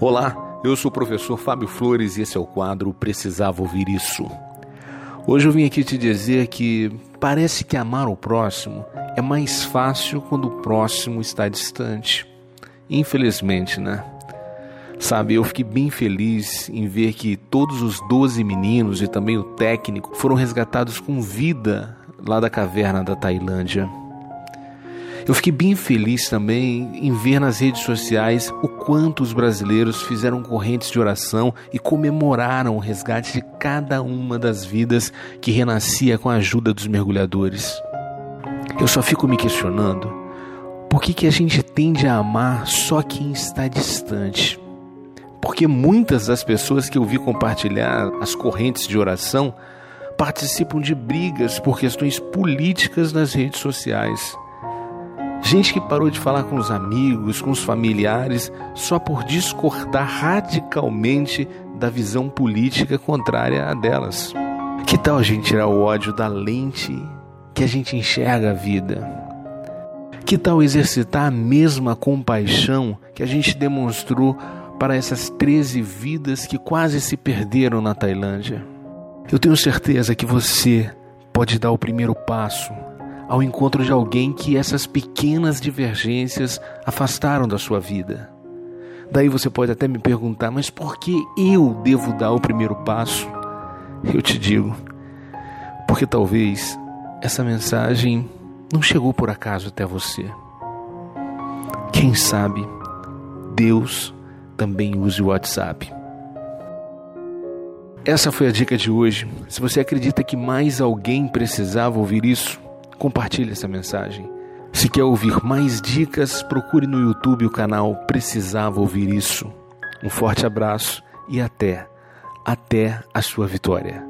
Olá, eu sou o professor Fábio Flores e esse é o quadro Precisava Ouvir Isso. Hoje eu vim aqui te dizer que parece que amar o próximo é mais fácil quando o próximo está distante. Infelizmente, né? Sabe, eu fiquei bem feliz em ver que todos os 12 meninos e também o técnico foram resgatados com vida lá da caverna da Tailândia. Eu fiquei bem feliz também em ver nas redes sociais o quanto os brasileiros fizeram correntes de oração e comemoraram o resgate de cada uma das vidas que renascia com a ajuda dos mergulhadores. Eu só fico me questionando por que, que a gente tende a amar só quem está distante. Porque muitas das pessoas que eu vi compartilhar as correntes de oração participam de brigas por questões políticas nas redes sociais. Gente que parou de falar com os amigos, com os familiares, só por discordar radicalmente da visão política contrária a delas. Que tal a gente tirar o ódio da lente que a gente enxerga a vida? Que tal exercitar a mesma compaixão que a gente demonstrou para essas 13 vidas que quase se perderam na Tailândia? Eu tenho certeza que você pode dar o primeiro passo ao encontro de alguém que essas pequenas divergências afastaram da sua vida. Daí você pode até me perguntar, mas por que eu devo dar o primeiro passo? Eu te digo, porque talvez essa mensagem não chegou por acaso até você. Quem sabe Deus também use o WhatsApp. Essa foi a dica de hoje. Se você acredita que mais alguém precisava ouvir isso, compartilhe essa mensagem. Se quer ouvir mais dicas, procure no YouTube o canal Precisava Ouvir Isso. Um forte abraço e até, até a sua vitória.